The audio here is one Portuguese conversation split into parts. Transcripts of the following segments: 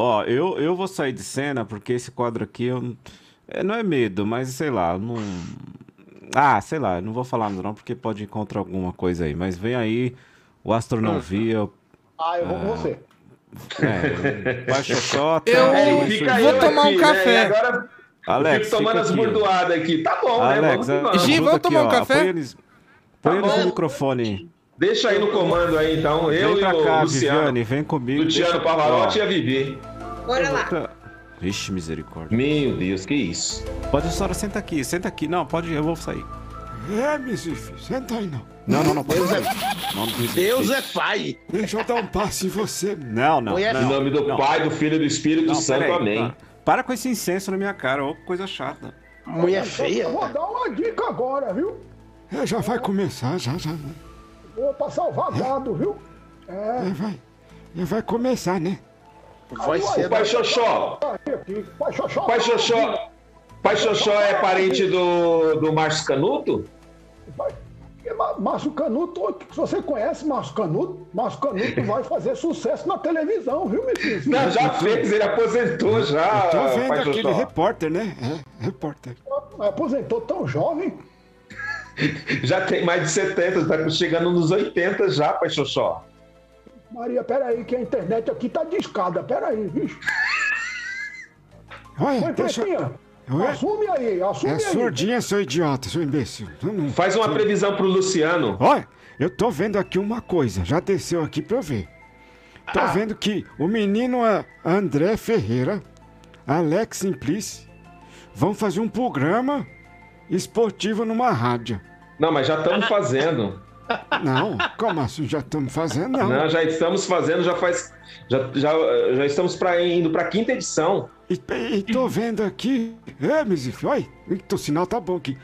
Ó, eu, eu vou sair de cena porque esse quadro aqui eu, é, não é medo, mas sei lá, não. Ah, sei lá, não vou falar não, porque pode encontrar alguma coisa aí. Mas vem aí o Astronovia. Ah, eu vou com você. É, Pai Xoxota. Eu fica Surdinha. vou tomar um né? café. E agora Alex, fico tomando as aqui, bordoadas aqui. Tá bom, né? Alex, Vamos que vamos. Gi, vamos aqui, tomar um ó, café? Põe eles, põe eles no bom. microfone. Deixa aí no comando aí, então. Eu Vem e pra o cá, Luciano. Viviane, vem comigo. Luciano Pavarotti e a Vivi. Bora lá. tá- Vixe, misericórdia. Meu Deus, que isso. Pode, Sora, senta aqui, senta aqui. Não, pode, eu vou sair. É, Mizif, senta aí não. Não, não, não, pode sair. Não, não, Deus é pai. Deixa eu dar um passo em você. Não, não. Mulher- Em não, nome do não. Pai, do Filho e do Espírito Não, Santo, peraí, amém. tá. Para com esse incenso na minha cara, ô coisa chata. Mulher feia. Eu vou dar uma dica agora, viu? É, já vai começar, já, já. né? Vou passar o vagado, viu? É, vai. É, vai começar, né? Vai ser. Pai Xoxó. Pai Xoxó. Pai Xoxó, Pai Xoxó é parente do, do Márcio Canuto? Márcio Canuto, se você conhece Márcio Canuto, Márcio Canuto vai fazer sucesso na televisão, viu, meu filho? Não, já fez, ele aposentou já, Tô vendo Pai aquele Xoxó. repórter, né? É, repórter. Aposentou tão jovem. Já tem mais de 70, tá chegando nos 80 já, Pai Xoxó. Maria, peraí, que a internet aqui tá discada. Peraí, bicho. Olha, Oi, deixa... Assume aí, assume É aí. surdinha, seu idiota, seu imbecil. Não. Faz uma previsão pro Luciano. Olha, eu tô vendo aqui uma coisa, já desceu aqui pra eu ver. Tô vendo que o menino a- André Ferreira, Alex Simplice, vão fazer um programa esportivo numa rádio. Não, mas já estamos fazendo. Não, como assim? Já estamos fazendo? Não. Não, já estamos fazendo, já faz. Já, já, já estamos pra, indo pra quinta edição. E, e tô vendo aqui. É, Mizif, olha, eita, o sinal tá bom aqui.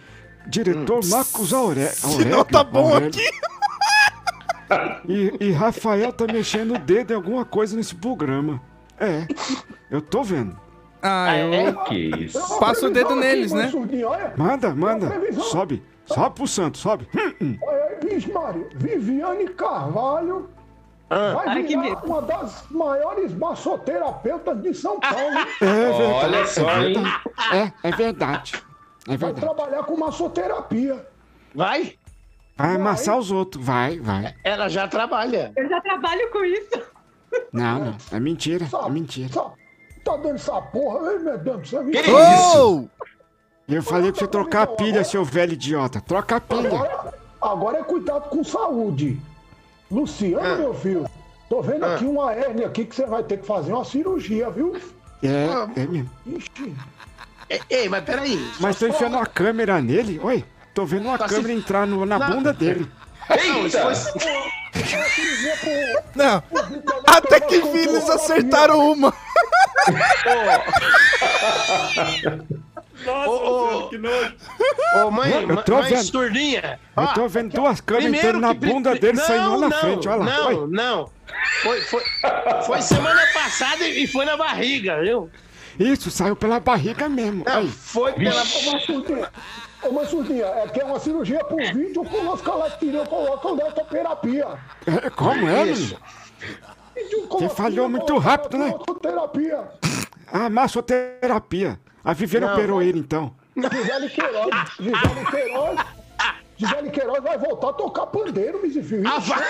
Diretor Marcos Aurélio. Sinal tá bom aqui. E, e Rafael tá mexendo o dedo em alguma coisa nesse programa. É, eu tô vendo. Ah, eu. Que isso. Passa o dedo neles, né? Manda, manda. Sobe. Sobe pro santo, sobe. Hum, hum. Olha aí, Vixe, Mário. Viviane Carvalho vai Ai, que virar medo. uma das maiores massoterapeutas de São Paulo. É verdade. Olha só, é hein? verdade. É, é verdade. É Vai verdade. trabalhar com massoterapia. Vai. Vai amassar os outros. Vai, vai. Ela já trabalha. Eu já trabalho com isso. Não, não. É mentira. É Sabe? mentira. Sabe? Tá dando essa porra, hein, meu Deus do céu. Que isso? Eu falei pra você trocar a pilha, seu velho idiota. Troca a pilha. Agora, agora é cuidado com saúde. Luciano, meu filho, tô vendo aqui uma hérnia aqui que você vai ter que fazer uma cirurgia, viu? É, é mesmo. Ixi. Ei, ei, mas peraí. Mas tô enfiando uma câmera nele. Oi, tô vendo uma Tá se- câmera entrar no- na bunda dele. Não, isso Eita! Não, até que enfim eles acertaram uma. Nossa, ô, que nojo. Ô, mãe, Eu tô mãe vendo. surdinha. Eu tô vendo duas câmeras primeiro entrando na bunda pri- dele não, saindo lá na não, frente. Olha lá. Não, Oi. não. Foi, foi, foi semana passada e foi na barriga, viu? Isso, saiu pela barriga mesmo. Não, Aí. foi pela. Ô, Massurdinha, ô, Massurdinha, é que é uma cirurgia por vídeo com os calactirias colocam dessa terapia. É, como é, Isso. menino? Você falhou muito rápido, né? Terapia. Ah, massoterapia. A Viviane Não, operou vai. ele, então. Gisele Queiroz. Gisele Queiroz. Gisele Queiroz vai voltar a tocar pandeiro, Mizifio. Ah, vai.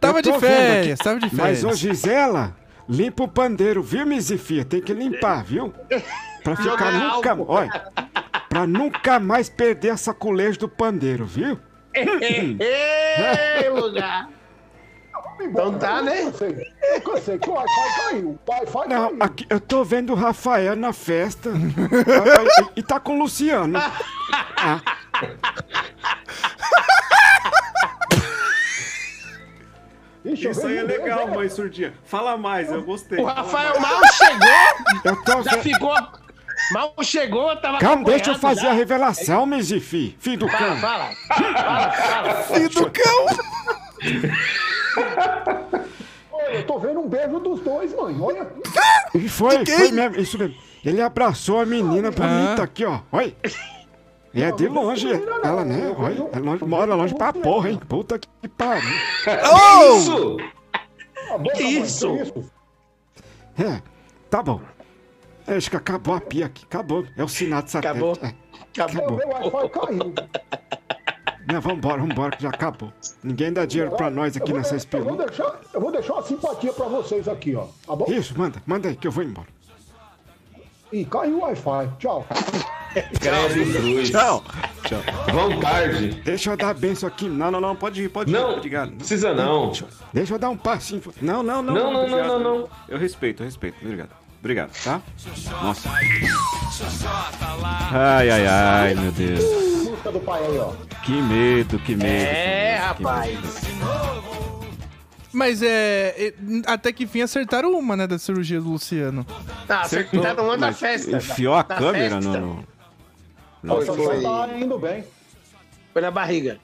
Tava Eu de férias, tava de Mas, ô férias. Gisela, limpa o pandeiro, viu, Mizifia? Tem que limpar, viu? Pra ficar Jogar nunca... álcool. Olha, pra nunca mais perder essa colégio do pandeiro, viu? Ei, lugar. Então tá, né? Eu cansei. Eu cansei que o Wi-Fi caiu. O Wi-Fi Não, caiu. aqui, eu tô vendo o Rafael na festa. E, e tá com o Luciano. Ah, Ixi, Isso aí é legal, mesmo, mãe surdinha. Fala mais, eu gostei. O Fala Rafael mal chegou, já vendo... ficou. Mal chegou, tava. Calma, deixa eu fazer já. a revelação, Mizifi. Filho do Fala, cão. fala. Fala, fala. Filho do cão. Olha, eu tô vendo um beijo dos dois, mãe. Olha. E foi, quem? foi mesmo, isso mesmo. Ele abraçou a menina bonita Ah. aqui, ó. Oi. E é de longe, ela, né? Olha, é longe, mora longe pra porra, hein? Puta que pariu. Oh! Isso! A boca, Que isso? É, tá bom. Acho que acabou a pia aqui. Acabou. É o sinal de satélite. Acabou? É. Acabou. Caiu. Não, vambora, vambora, que já acabou. Ninguém dá dinheiro pra nós aqui nessa de- eu vou espelunca. deixar, eu vou deixar uma simpatia pra vocês aqui, ó. Tá bom? Isso, manda, manda aí que eu vou embora. Ih, caiu o Wi-Fi. Tchau. Credo, cruz. Tchau. Vão tarde. Deixa eu dar a benção aqui. Não, não, não, pode ir, pode ir. Não, Obrigado. precisa não. Deixa eu dar um passinho. Não, não, não. Não, não, não, não, não. Eu respeito, eu respeito. Obrigado. Obrigado, tá? Nossa. Ai, ai, ai, meu Deus. Música do pai aí, ó. Que medo, que medo. É, que medo, que rapaz. Mas é, Até que fim acertaram uma, né? Da cirurgia do Luciano. Tá, Acertou, acertaram uma da festa. Enfiou a câmera festa. no. no- Foi, Só foi. tá indo bem. Foi na barriga.